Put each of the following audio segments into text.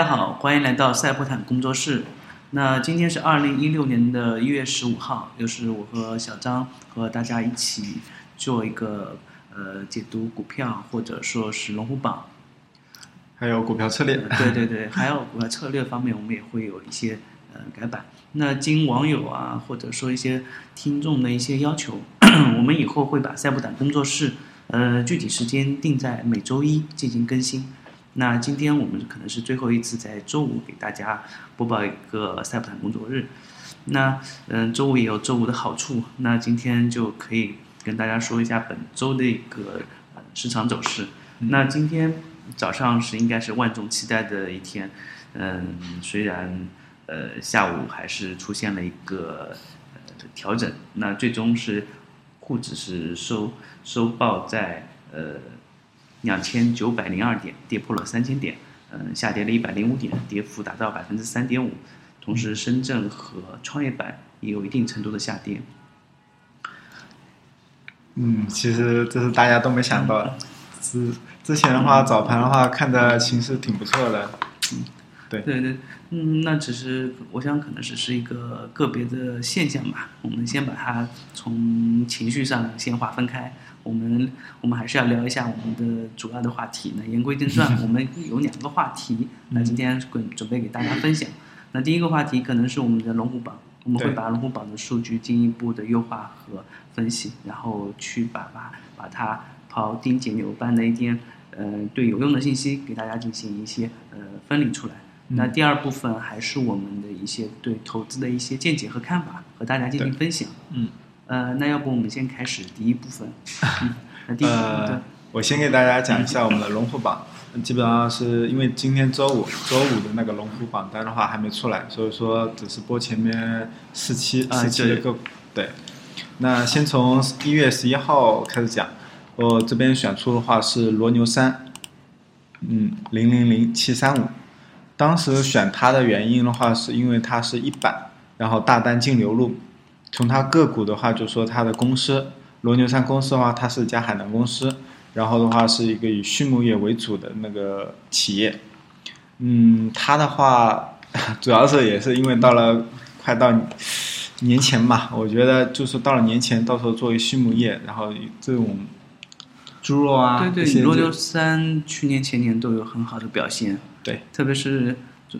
家好，欢迎来到赛博坦工作室。那今天是二零一六年的一月十五号，又是我和小张和大家一起做一个呃解读股票或者说是龙虎榜，还有股票策略。对对对，还有股票策略方面，我们也会有一些呃改版。那经网友啊或者说一些听众的一些要求，我们以后会把赛博坦工作室呃具体时间定在每周一进行更新。那今天我们可能是最后一次在周五给大家播报一个赛普坦工作日。那嗯，周五也有周五的好处。那今天就可以跟大家说一下本周的一个市场走势。那今天早上是应该是万众期待的一天。嗯，虽然呃下午还是出现了一个调整，那最终是沪指是收收报在呃。两千九百零二点，跌破了三千点，嗯，下跌了一百零五点，跌幅达到百分之三点五。同时，深圳和创业板也有一定程度的下跌。嗯，其实这是大家都没想到的。之之前的话，早盘的话看的形势挺不错的。嗯，对对对，嗯，那只是我想可能只是一个个别的现象吧。我们先把它从情绪上先划分开。我们我们还是要聊一下我们的主要的话题。那言归正传，我们有两个话题，那今天准准备给大家分享。那第一个话题可能是我们的龙虎榜，我们会把龙虎榜的数据进一步的优化和分析，然后去把把把它刨丁解牛般的一点呃对有用的信息给大家进行一些呃分离出来。那第二部分还是我们的一些对投资的一些见解和看法，和大家进行分享。嗯。呃，那要不我们先开始第一部分。那第一部分，我先给大家讲一下我们的龙虎榜。基本上是因为今天周五，周五的那个龙虎榜单的话还没出来，所以说只是播前面四期四期的个股。对。那先从一月十一号开始讲，我这边选出的话是罗牛三，嗯，零零零七三五。当时选它的原因的话，是因为它是一板，然后大单净流入。从它个股的话，就说它的公司罗牛山公司的话，它是一家海南公司，然后的话是一个以畜牧业为主的那个企业。嗯，它的话 主要是也是因为到了快到年前嘛，我觉得就是到了年前，到时候作为畜牧业，然后这种猪肉啊，对对，罗牛山去年前年都有很好的表现，对，特别是。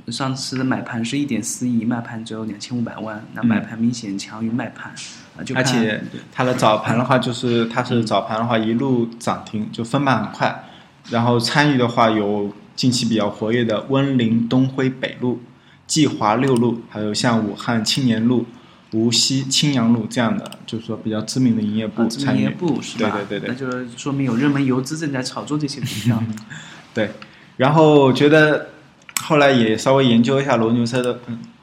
上次的买盘是一点四亿，卖盘只有两千五百万，那买盘明显强于卖盘，啊，就而且它的早盘的话，就是它是早盘的话一路涨停，就分盘很快，然后参与的话有近期比较活跃的温岭东辉北路、济华六路，还有像武汉青年路、无锡青阳路这样的，就是说比较知名的营业部参与，对对对对，那就说明有热门游资正在炒作这些股票，对，然后觉得。后来也稍微研究一下罗牛车的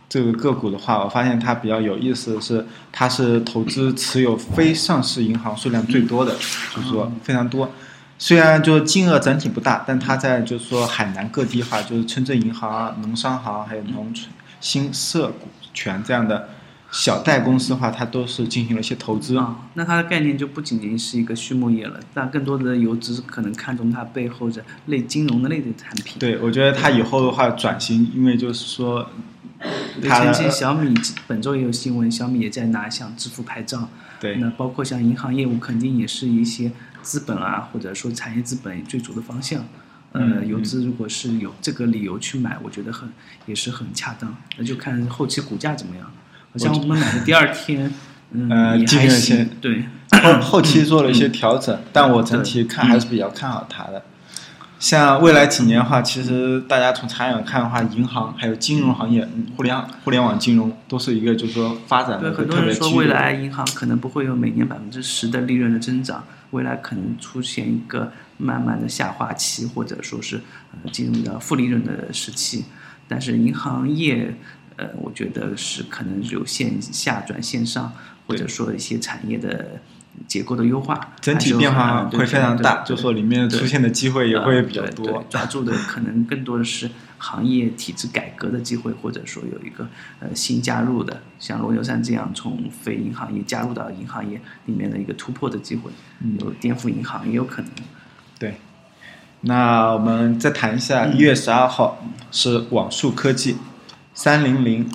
这个个股的话，我发现它比较有意思的是，它是投资持有非上市银行数量最多的，就是说非常多。虽然就金额整体不大，但它在就是说海南各地哈，就是村镇银行啊、农商行还有农村新社股权这样的。小贷公司的话，它都是进行了一些投资啊。那它的概念就不仅仅是一个畜牧业了，那更多的游资可能看中它背后的类金融的类的产品。对，我觉得它以后的话转型，因为就是说，前期小米本周也有新闻，小米也在拿像支付牌照。对。那包括像银行业务，肯定也是一些资本啊，或者说产业资本追逐的方向。呃，游资如果是有这个理由去买，我觉得很也是很恰当。那就看后期股价怎么样。像我们买的第二天，嗯，也还行。对，后后期做了一些调整，但我整体看还是比较看好它的。像未来几年的话，其实大家从长远看的话，银行还有金融行业、互联互联网金融都是一个就是说发展的特别很多人说未来银行可能不会有每年百分之十的利润的增长，未来可能出现一个慢慢的下滑期，或者说是进入到负利润的时期。但是银行业。呃，我觉得是可能有线下转线上，或者说一些产业的结构的优化，整体变化会非常大，就说里面出现的机会也会比较多。抓住的可能更多的是行业体制改革的机会，或者说有一个呃新加入的，像罗牛山这样从非银行业加入到银行业里面的一个突破的机会，有颠覆银行也有可能。对。那我们再谈一下一月十二号是网速科技三零零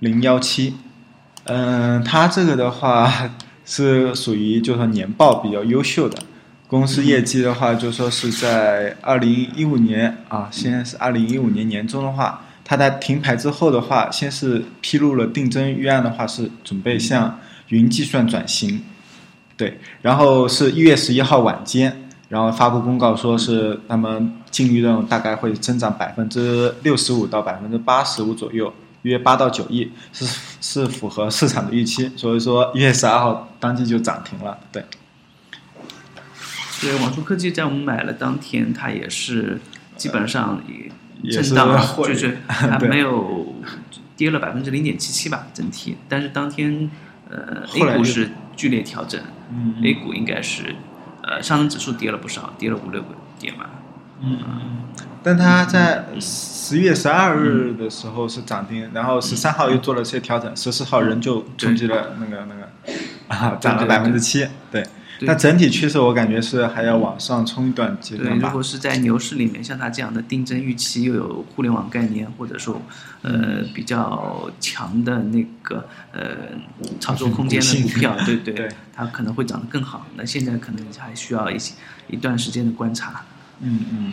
零幺七，嗯，它这个的话是属于就是说年报比较优秀的，公司业绩的话就说是在二零一五年啊，现在是二零一五年年中的话，它在停牌之后的话，先是披露了定增预案的话是准备向云计算转型，对，然后是一月十一号晚间。然后发布公告说是他们净利润大概会增长百分之六十五到百分之八十五左右，约八到九亿，是是符合市场的预期。所以说一月十二号当即就涨停了，对。对，网速科技在我们买了当天，它也是基本上也震荡，就是它没有跌了百分之零点七七吧整体，但是当天呃 A 股是剧烈调整，A 股应该是。呃，上证指数跌了不少，跌了五六个点吧。嗯，但它在十月十二日的时候是涨停，然后十三号又做了些调整，十四号仍旧冲击了那个那个，啊，涨了百分之七，对。那整体趋势我感觉是还要往上冲一段阶段吧。如果是在牛市里面，像它这样的定增预期，又有互联网概念，或者说呃比较强的那个呃炒作空间的股票，对对，它可能会涨得更好。那现在可能还需要一些一段时间的观察。嗯嗯。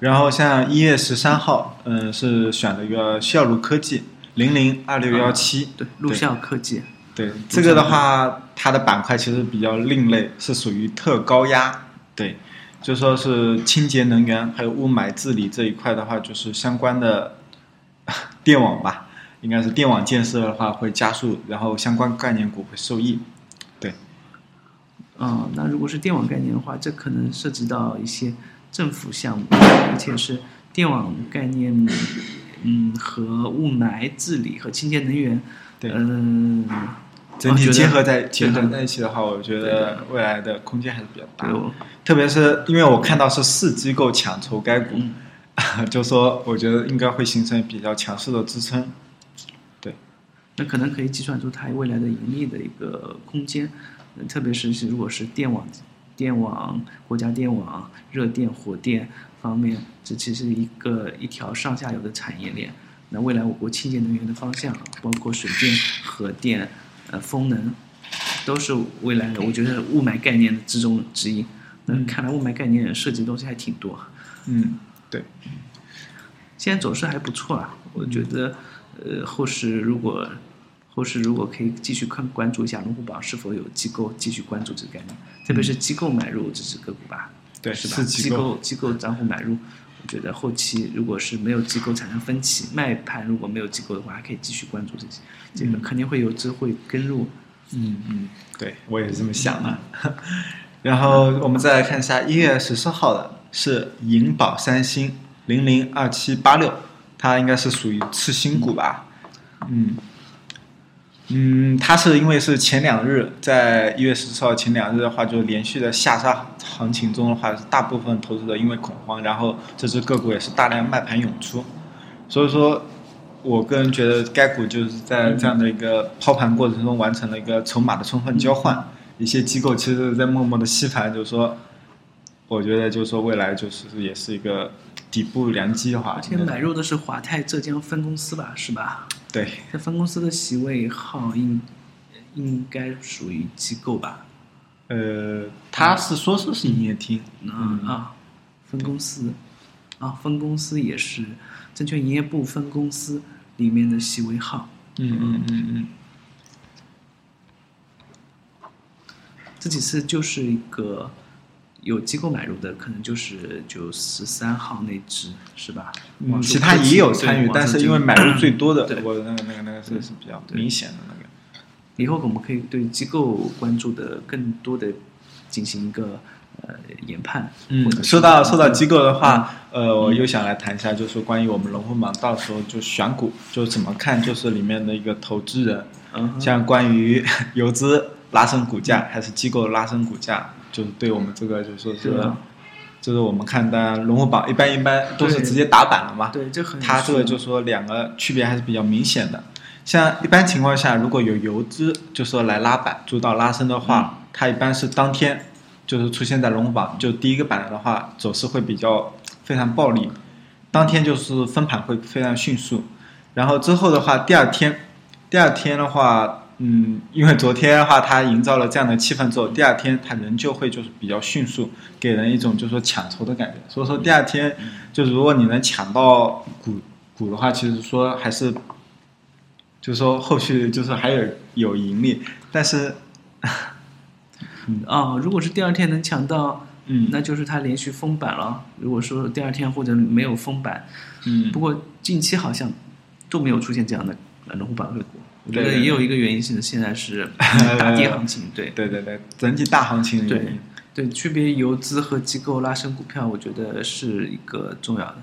然后像一月十三号，嗯，是选了一个孝路科技零零二六幺七，对，路孝科技。对这个的话，它的板块其实比较另类，是属于特高压。对，就说是清洁能源还有雾霾治理这一块的话，就是相关的 电网吧，应该是电网建设的话会加速，然后相关概念股会受益。对。嗯，那如果是电网概念的话，这可能涉及到一些政府项目，而且是电网概念，嗯，和雾霾治理和清洁能源，对嗯。整体结合在结合在一起的话，我觉得未来的空间还是比较大。特别是因为我看到是四机构抢筹该股，就说我觉得应该会形成比较强势的支撑。对，那可能可以计算出它未来的盈利的一个空间。特别是是如果是电网、电网、国家电网、热电、火电方面，这其实一个一条上下游的产业链。那未来我国清洁能源的方向，包括水电、核电。呃，风能都是未来的，我觉得雾霾概念之中之一。那看来雾霾概念涉及的东西还挺多。嗯，对。现在走势还不错啊，我觉得，呃，后市如果后市如果可以继续看关注一下龙虎榜是否有机构继续关注这个概念，特别是机构买入这只个股吧。对，是吧？机构机构账户买入，我觉得后期如果是没有机构产生分歧，卖盘如果没有机构的话，还可以继续关注这些。这个肯定会有机会跟入，嗯嗯，对我也是这么想的。然后我们再来看一下一月十四号的是银宝三星零零二七八六，它应该是属于次新股吧？嗯嗯，它是因为是前两日在一月十四号前两日的话，就连续的下杀行情中的话，是大部分投资者因为恐慌，然后这只个股也是大量卖盘涌出，所以说。我个人觉得，该股就是在这样的一个抛盘过程中完成了一个筹码的充分交换。一些机构其实在默默的吸盘，就是说，我觉得就是说未来就是也是一个底部良机的话。而且买入的是华泰浙江分公司吧，是吧？对。这分公司的席位号应应该属于机构吧？呃，他是说是是营业厅。嗯啊，分公司，啊，分公司也是。证券营业部分公司里面的席位号，嗯嗯嗯嗯，这几次就是一个有机构买入的，可能就是就十三号那只是吧？嗯，其他也有参与，但是因为 买入最多的，我那个那个那个是是比较明显的那个。以后我们可以对机构关注的更多的进行一个。呃，研判。嗯，说到说到机构的话，呃，我又想来谈一下，就是关于我们龙虎榜到时候就选股，就怎么看，就是里面的一个投资人，嗯，像关于 游资拉升股价还是机构拉升股价，就是对我们这个就是说是，就是我们看的龙虎榜一般一般都是直接打板了嘛，对，这很，它这个就说两个区别还是比较明显的。像一般情况下，如果有游资就说来拉板主导拉升的话，它一般是当天。就是出现在龙虎榜，就第一个板的话，走势会比较非常暴力，当天就是分盘会非常迅速，然后之后的话，第二天，第二天的话，嗯，因为昨天的话它营造了这样的气氛之后，第二天它仍旧会就是比较迅速，给人一种就是说抢筹的感觉，所以说第二天就是如果你能抢到股股的话，其实说还是，就是说后续就是还有有盈利，但是。啊，如果是第二天能抢到，嗯，那就是它连续封板了。如果说第二天或者没有封板，嗯，不过近期好像都没有出现这样的龙虎榜个股。我觉得对也有一个原因是现在是 大跌行情，对对对对，整体大行情对因。对，区别游资和机构拉升股票，我觉得是一个重要的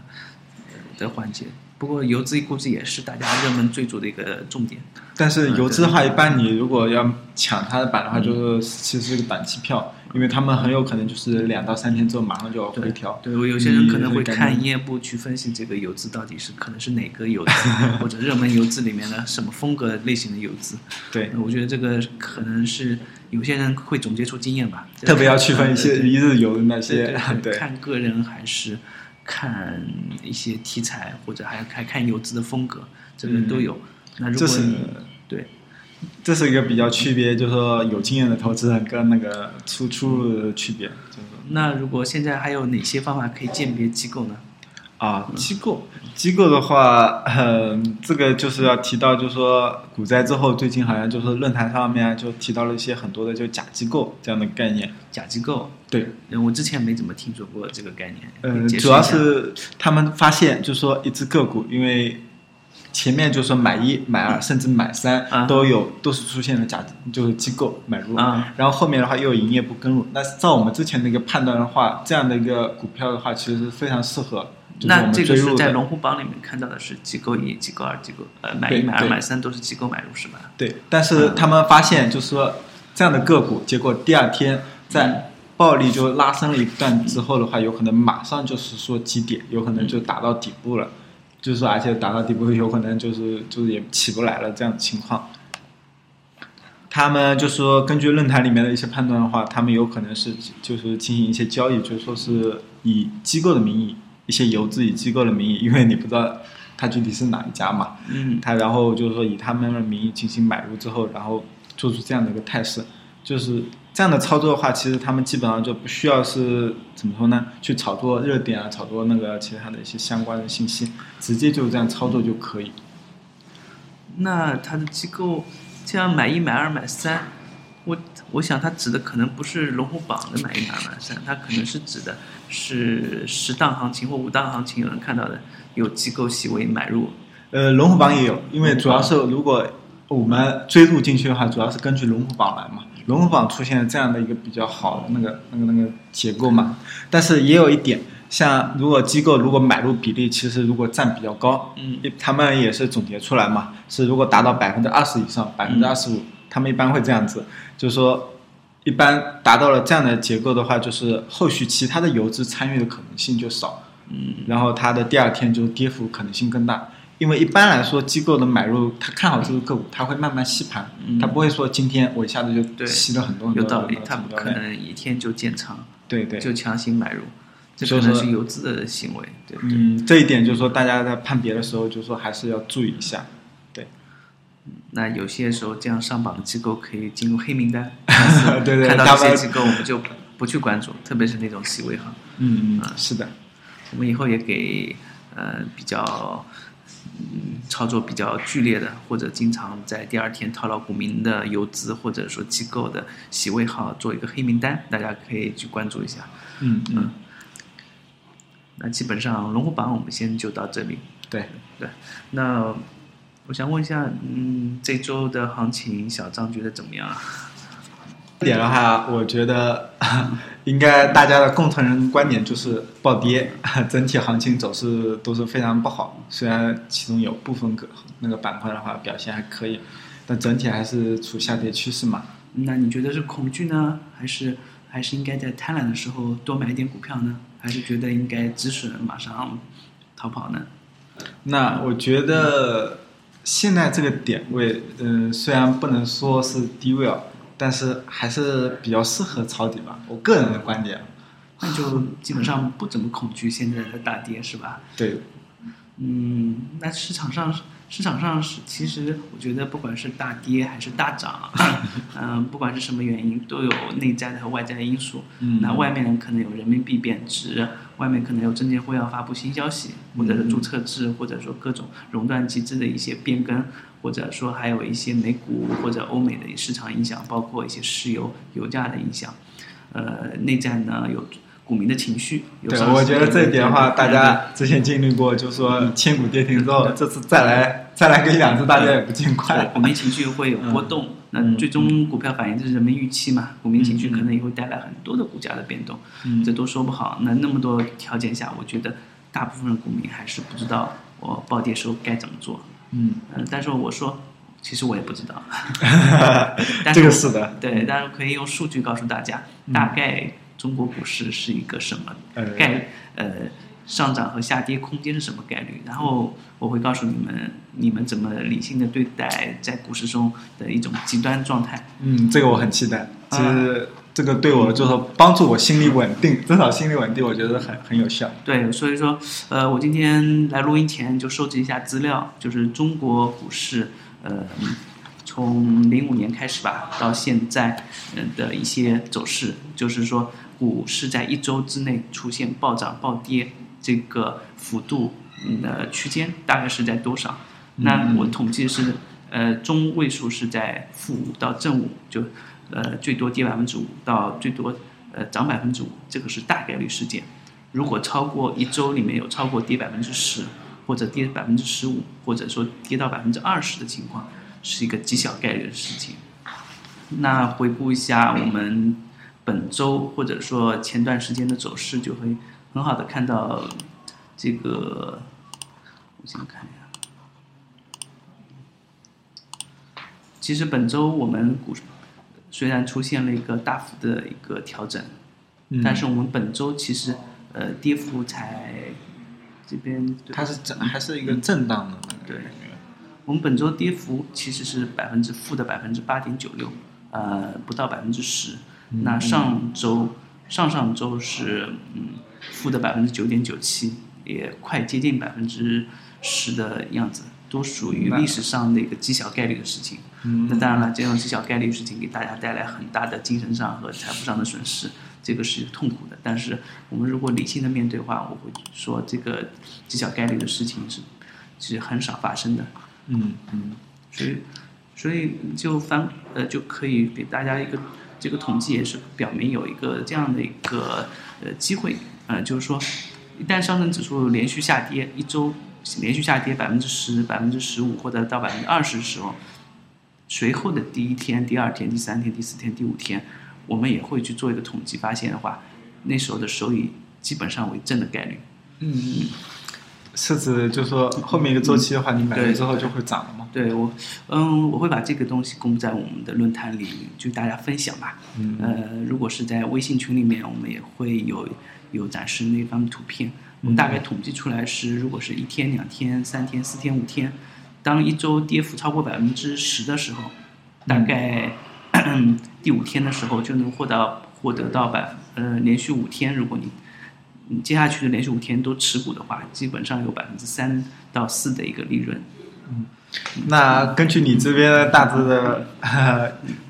呃的环节。不过游资估计也是大家热门追逐的一个重点。但是游资的话，嗯一般你如果要抢它的板的话，就是其实是个短期票，因为他们很有可能就是两到三天之后马上就要回调。对，我有些人可能会看营业部去分析这个游资到底是可能是哪个游资，或者热门游资里面的什么风格类型的游资。对，我觉得这个可能是有些人会总结出经验吧，特别要区分一些一日游的那些 看个人还是看一些题材，或者还还看游资的风格，这个都有。那如果你对这是一个比较区别，就是说有经验的投资人跟那个初出入的区别，就是说那如果现在还有哪些方法可以鉴别机构呢？啊，机构机构的话，嗯，这个就是要提到，就是说股灾之后，最近好像就是论坛上面就提到了一些很多的就假机构这样的概念。假机构，对，嗯我之前没怎么听说过这个概念。嗯呃，主要是他们发现，就是说一只个股，因为前面就是说买一、买二，甚至买三、啊。都有，都是出现了假，就是机构买入，啊。然后后面的话又有营业部跟入。那照我们之前的一个判断的话，这样的一个股票的话，其实是非常适合，那这个是。在龙虎榜里面看到的是机构一、机构二、机构呃买一、买二、买三都是机构买入是吧？对，但是他们发现就是说这样的个股，结果第二天在暴力就拉升了一段之后的话，有可能马上就是说基点，有可能就打到底部了，就是说而且打到底部有可能就是就是也起不来了这样的情况。他们就说，根据论坛里面的一些判断的话，他们有可能是就是进行一些交易，就是说是以机构的名义，一些游资以机构的名义，因为你不知道他具体是哪一家嘛，嗯，他然后就是说以他们的名义进行买入之后，然后做出这样的一个态势，就是这样的操作的话，其实他们基本上就不需要是怎么说呢？去炒作热点啊，炒作那个其他的一些相关的信息，直接就这样操作就可以。那他的机构这样买一、买二、买三，我我想他指的可能不是龙虎榜的买一、买二、买三，他可能是指的是十档行情或五档行情，有人看到的有机构席位买入。呃，龙虎榜也有，因为主要是如果我们追入进去的话，主要是根据龙虎榜来嘛。龙虎榜出现了这样的一个比较好的那个那个那个结构嘛，但是也有一点，像如果机构如果买入比例其实如果占比较高，嗯，他们也是总结出来嘛，是如果达到百分之二十以上，百分之二十五，他们一般会这样子，就是说，一般达到了这样的结构的话，就是后续其他的游资参与的可能性就少，嗯，然后它的第二天就跌幅可能性更大，因为一般来说机构的买入，他看好这个个股，他会慢慢吸盘，嗯他不会说今天我一下子就吸了很多很多有道理他，不可能一天就建仓，对对，就强行买入，这可能是游资的行为，对对？嗯，这一点就是说大家在判别的时候，就是说还是要注意一下。对那有些时候这样上榜的机构可以进入黑名单，对对看到这些机构我们就不不去关注，特别是那种细微行。嗯嗯，是的，我们以后也给呃比较嗯操作比较剧烈的，或者经常在第二天套牢股民的游资或者说机构的洗位号做一个黑名单，大家可以去关注一下。嗯嗯，那基本上龙虎榜我们先就到这里。对，对，那我想问一下，嗯，这周的行情小张觉得怎么样啊？这点的话，我觉得 应该大家的共同人观点就是暴跌，整体行情走势都是非常不好。虽然其中有部分个那个板块的话表现还可以，但整体还是处下跌趋势嘛。那你觉得是恐惧呢，还是还是应该在贪婪的时候多买一点股票呢？还是觉得应该止损马上逃跑呢？那我觉得现在这个点位，嗯、虽然不能说是低位啊，但是还是比较适合抄底吧，我个人的观点。那就基本上不怎么恐惧现在的大跌，是吧？对。嗯，那市场上市场上是，其实我觉得不管是大跌还是大涨，嗯，不管是什么原因，都有内在的和外在的因素。嗯。那外面可能有人民币贬值，外面可能有证监会要发布新消息，或者是注册制，或者说各种熔断机制的一些变更，或者说还有一些美股或者欧美的市场影响，包括一些石油油价的影响。呃，内战呢有。股民的情绪，对，我觉得这一点的话，大家之前经历过，就是说千股跌停之后，这次再来再来个一两次，大家也不尽快。股民情绪会有波动，那最终股票反映的是人们预期嘛？股民情绪可能也会带来很多的股价的变动，这都说不好。那那么多条件下，我觉得大部分的股民还是不知道我暴跌时候该怎么做。嗯，但是我说，其实我也不知道。这个是的，对，但是可以用数据告诉大家，大概。中国股市是一个什么概呃上涨和下跌空间是什么概率？然后我会告诉你们，你们怎么理性的对待在股市中的一种极端状态。嗯，这个我很期待。其实这个对我就是帮助我心理稳定，至少心理稳定，我觉得很很有效。对，所以说呃，我今天来录音前就收集一下资料，就是中国股市呃从零五年开始吧到现在嗯的一些走势，就是说。股市在一周之内出现暴涨暴跌，这个幅度的区间大概是在多少？那我统计是，呃，中位数是在负五到正五，就呃最多跌百分之五到最多呃涨百分之五，这个是大概率事件。如果超过一周里面有超过跌百分之十，或者跌百分之十五，或者说跌到百分之二十的情况，是一个极小概率的事情。那回顾一下我们。本周或者说前段时间的走势，就会很好的看到这个。我先看一下。其实本周我们股虽然出现了一个大幅的一个调整，但是我们本周其实呃跌幅才这边它是震还是一个震荡的。对，我们本周跌幅其实是百分之负的百分之八点九六，呃不到百分之十。那上周、上上周是嗯负的百分之九点九七，也快接近百分之十的样子，都属于历史上的一个极小概率的事情。那当然了，这种极小概率事情给大家带来很大的精神上和财富上的损失，这个是痛苦的。但是我们如果理性的面对的话，我会说这个极小概率的事情是是很少发生的。嗯嗯，所以所以就翻呃就可以给大家一个。这个统计也是表明有一个这样的一个呃机会，呃，就是说，一旦上证指数连续下跌一周，连续下跌百分之十、百分之十五或者到百分之二十的时候，随后的第一天、第二天、第三天、第四天、第五天，我们也会去做一个统计，发现的话，那时候的收益基本上为正的概率。嗯。是指就是说后面一个周期的话，你买了之后就会涨了吗？对我，嗯，我会把这个东西公布在我们的论坛里，就大家分享吧。嗯。呃，如果是在微信群里面，我们也会有有展示那方面图片。我们大概统计出来是，如果是一天、两天、三天、四天、五天，当一周跌幅超过百分之十的时候，大概 第五天的时候就能获得获得到百呃连续五天，如果你。你接下去的连续五天都持股的话，基本上有百分之三到四的一个利润。嗯，那根据你这边大致的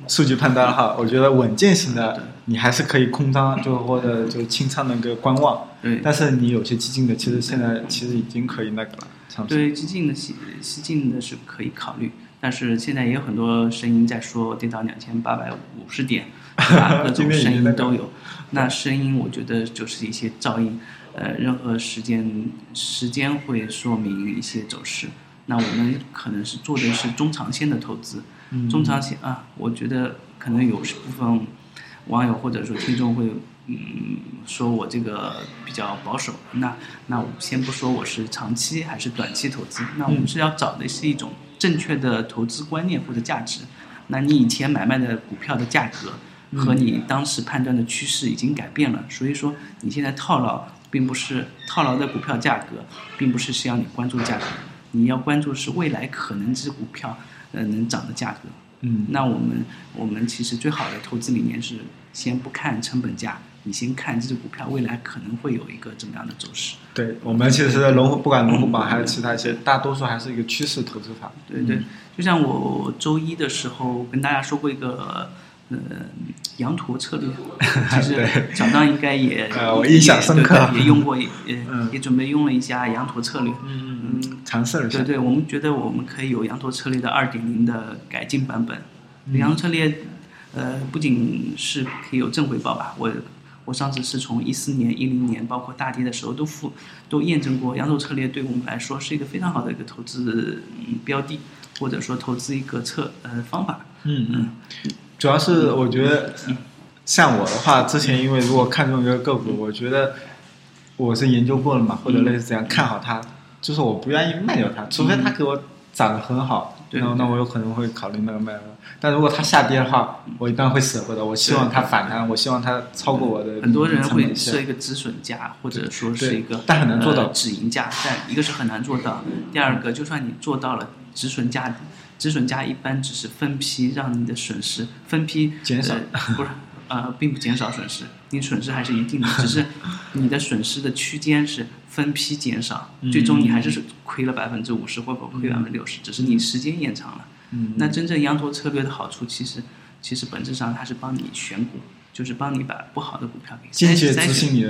数据判断哈，我觉得稳健型的你还是可以空仓，就或者就清仓的一个观望。对。但是你有些激进的，其实现在其实已经可以那个了。对，激进的激激进的是可以考虑，但是现在也有很多声音在说跌到两千八百五十点。各种声音都有，那声音我觉得就是一些噪音，呃，任何时间时间会说明一些走势。那我们可能是做的是中长线的投资，中长线啊，我觉得可能有部分网友或者说听众会嗯说我这个比较保守。那那我先不说我是长期还是短期投资，那我们是要找的是一种正确的投资观念或者价值。那你以前买卖的股票的价格。和你当时判断的趋势已经改变了，所以说你现在套牢，并不是套牢的股票价格，并不是需要你关注价格，你要关注是未来可能这股票呃能涨的价格。嗯那我们我们其实最好的投资理念是先不看成本价，你先看这只股票未来可能会有一个怎么样的走势。对我们其实龙虎不管龙虎榜还是其他一些，大多数还是一个趋势投资法。对对，就像我周一的时候跟大家说过一个。呃，羊驼策略，其实小张应该也呃，我印象深刻，也用过，呃，也准备用了一下羊驼策略，嗯嗯，尝试了一下。对对，我们觉得我们可以有羊驼策略的二点零的改进版本。羊驼策略，呃，不仅是可以有正回报吧，我我上次是从一四年、一零年，包括大跌的时候都复都验证过，羊驼策略对我们来说是一个非常好的一个投资标的，或者说投资一个策呃方法。嗯嗯。主要是我觉得，像我的话，之前因为如果看中一个个股，我觉得我是研究过了嘛，或者类似这样看好它，就是我不愿意卖掉它，除非它给我涨得很好，然后那我有可能会考虑那个卖了。但如果它下跌的话，我一般会舍不得。我希望它反弹，我希望它超过我的。很多人会设一个止损价，或者说是一个但很难做到止盈价，但一个是很难做到，第二个就算你做到了止损价。止损价一般只是分批让你的损失分批减少，不是呃，并不减少损失，你损失还是一定的，只是你的损失的区间是分批减少，最终你还是亏了百分之五十或者亏百分之六十，只是你时间延长了。嗯那真正羊驼策略的好处，其实其实本质上它是帮你选股，就是帮你把不好的股票给筛选，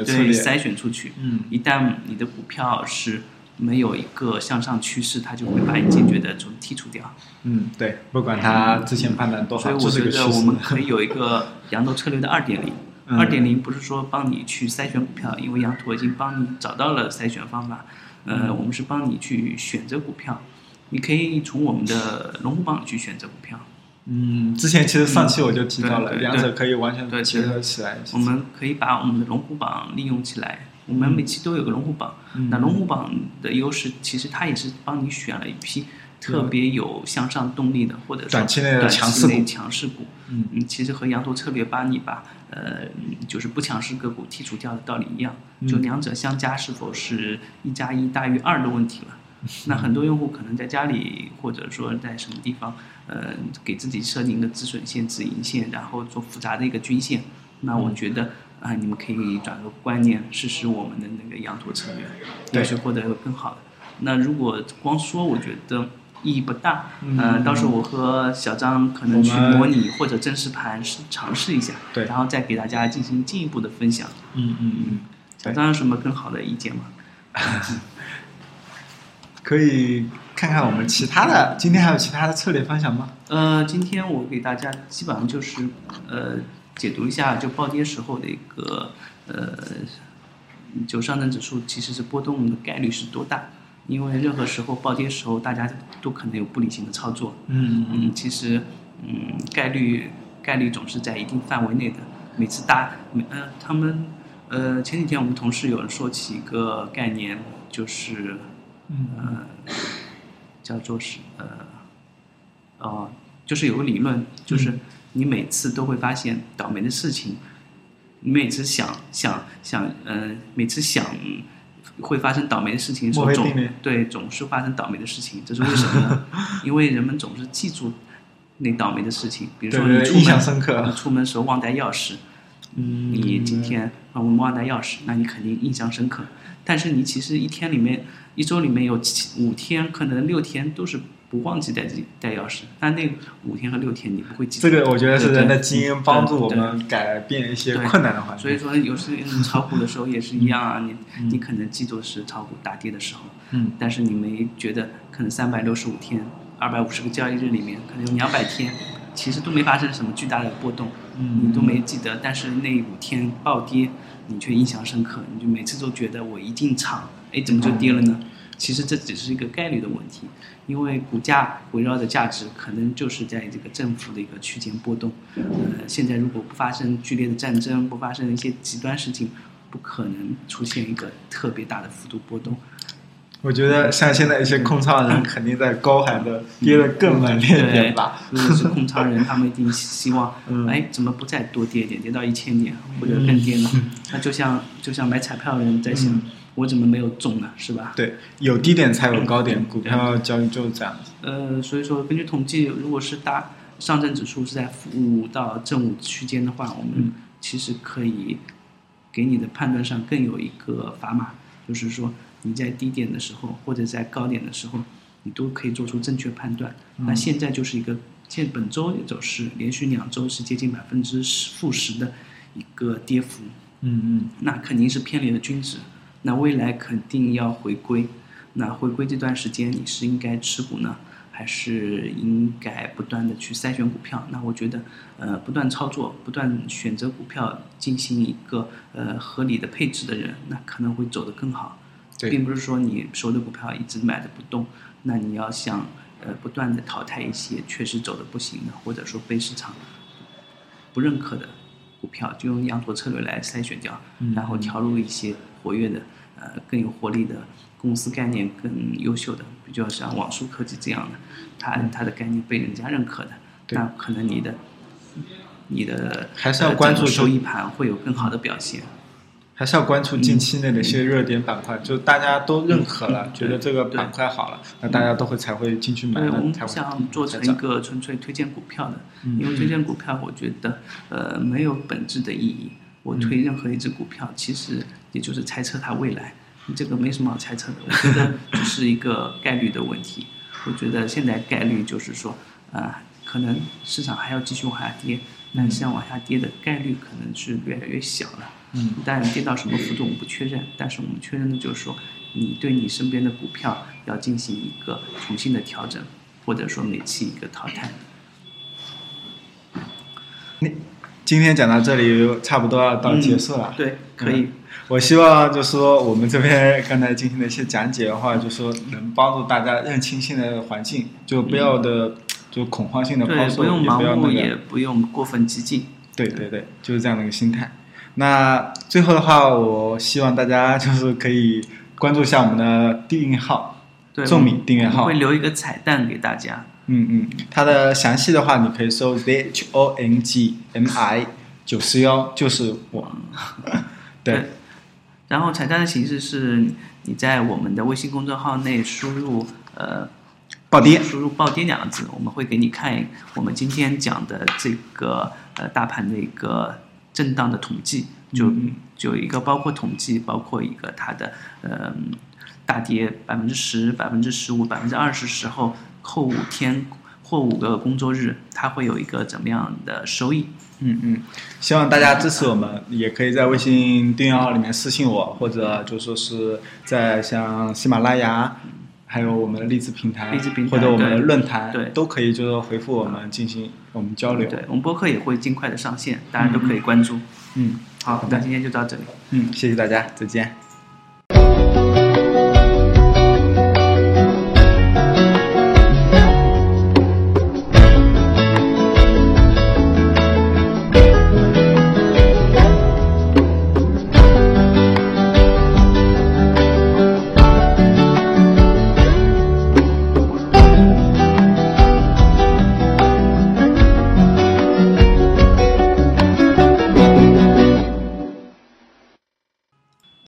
对，筛选出去。嗯，一旦你的股票是。没有一个向上趋势，它就会把你坚决的从剔除掉。嗯，对，不管它之前判断多好，所以我觉得我们可以有一个羊驼策略的二点零。二点零不是说帮你去筛选股票，因为羊驼已经帮你找到了筛选方法。呃，我们是帮你去选择股票，你可以从我们的龙虎榜去选择股票。嗯，之前其实上期我就提到了，两者可以完全结合起来。我们可以把我们的龙虎榜利用起来。我们每期都有个龙虎榜，那龙虎榜的优势其实它也是帮你选了一批特别有向上动力的，或者说短期内强势股。强势股，嗯，其实和羊驼策略把你把呃就是不强势个股剔除掉的道理一样，就两者相加是否是一加一大于二的问题了。那很多用户可能在家里或者说在什么地方，呃，给自己设定一个止损线、止盈线，然后做复杂的一个均线。那我觉得。啊，你们可以转个观念，试试我们的那个羊驼策略，也许获得更好的。那如果光说，我觉得意义不大。嗯。到时候我和小张可能去模拟或者真实盘试尝试一下，对，然后再给大家进行进一步的分享。嗯嗯嗯。小张有什么更好的意见吗？可以看看我们其他的，今天还有其他的策略分享吗？呃，今天我给大家基本上就是呃。解读一下，就暴跌时候的一个呃，就上证指数其实是波动的概率是多大？因为任何时候暴跌时候，大家都可能有不理性的操作。嗯嗯，其实嗯概率概率总是在一定范围内的。每次大每呃他们呃前几天我们同事有人说起一个概念，就是呃叫做是呃哦，就是有个理论就是。你每次都会发现倒霉的事情，你每次想想想，嗯，每次想会发生倒霉的事情，总对总是发生倒霉的事情，这是为什么呢？因为人们总是记住那倒霉的事情，比如说你出门，你出门时候忘带钥匙，嗯，你今天啊我们忘带钥匙，那你肯定印象深刻。但是你其实一天里面，一周里面有七五天，可能六天都是。不忘记带带钥匙，但那五天和六天你不会记。这个我觉得是人的基因帮助我们改变一些困难的环境。所以说，有时炒股的时候也是一样啊，你你可能记住是炒股大跌的时候，嗯，但是你没觉得可能三百六十五天、二百五十个交易日里面，可能有两百天，其实都没发生什么巨大的波动，嗯，你都没记得，但是那五天暴跌，你却印象深刻，你就每次都觉得我一进场，哎，怎么就跌了呢？其实这只是一个概率的问题，因为股价围绕着价值可能就是在这个政府的一个区间波动。呃，现在如果不发生剧烈的战争，不发生一些极端事情，不可能出现一个特别大的幅度波动。我觉得像现在一些空仓人肯定在高喊的跌得更猛烈一点吧。如果是空仓人，他们一定希望，哎，怎么不再多跌一点，跌到一千点或者更跌呢？那就像就像买彩票的人在想。我怎么没有中呢？是吧？对，有低点才有高点，股票交易就是这样子。呃，所以说根据统计，如果是大上证指数是在负五到正五区间的话，我们其实可以给你的判断上更有一个砝码，就是说你在低点的时候或者在高点的时候，你都可以做出正确判断。那现在就是一个现本周的走势，连续两周是接近百分之十负十的一个跌幅。嗯嗯，那肯定是偏离了均值，那未来肯定要回归。那回归这段时间，你是应该持股呢，还是应该不断的去筛选股票？那我觉得，呃，不断操作，不断选择股票进行一个呃合理的配置的人，那可能会走得更好。对，并不是说你手的股票一直买的不动，那你要想呃不断的淘汰一些确实走的不行的，或者说被市场不认可的。股票就用羊驼策略来筛选掉，然后调入一些活跃的、呃更有活力的公司概念更优秀的，比较像网速科技这样的，它它的概念被人家认可的，那可能你的你的还是要关注收益盘会有更好的表现。还是要关注近期内的一些热点板块，就大家都认可了，觉得这个板块好了，那大家都会才会进去买。对，我们不想做成一个纯粹推荐股票的，因为推荐股票，我觉得呃没有本质的意义。我推任何一只股票，其实也就是猜测它未来，你这个没什么好猜测的。我觉得只是一个概率的问题。我觉得现在概率就是说，啊，可能市场还要继续往下跌，那像往下跌的概率可能是越来越小了。嗯，但跌到什么幅度我们不确认，但是我们确认的就是说，你对你身边的股票要进行一个重新的调整，或者说每期一个淘汰。那今天讲到这里，差不多要到结束了。对，可以。我希望就是说，我们这边刚才进行的一些讲解的话，就是说能帮助大家认清现在的环境，就不要的就恐慌性的抛售，不用盲目，也不用过分激进。对对对，就是这样的一个心态。那最后的话，我希望大家就是可以关注一下我们的订阅号，众米订阅号，会留一个彩蛋给大家。嗯嗯，它的详细的话，你可以搜 z h o n g m i 九四幺，就是我。对。然后彩蛋的形式是，你在我们的微信公众号内输入呃“暴跌”，输入“暴跌”两个字，我们会给你看我们今天讲的这个呃大盘的一个。震荡的统计就就一个包括统计，包括一个它的呃大跌百分之十、百分之十五、百分之二十时候扣五天或五个工作日，它会有一个怎么样的收益？嗯嗯，希望大家支持我们，也可以在微信订阅号里面私信我，或者就说是在像喜马拉雅。还有我们的荔枝平台，或者我们的论坛，对，都可以就是回复我们进行我们交流。对，我们播客也会尽快的上线，大家都可以关注。嗯，好，那今天就到这里。嗯，谢谢大家，再见。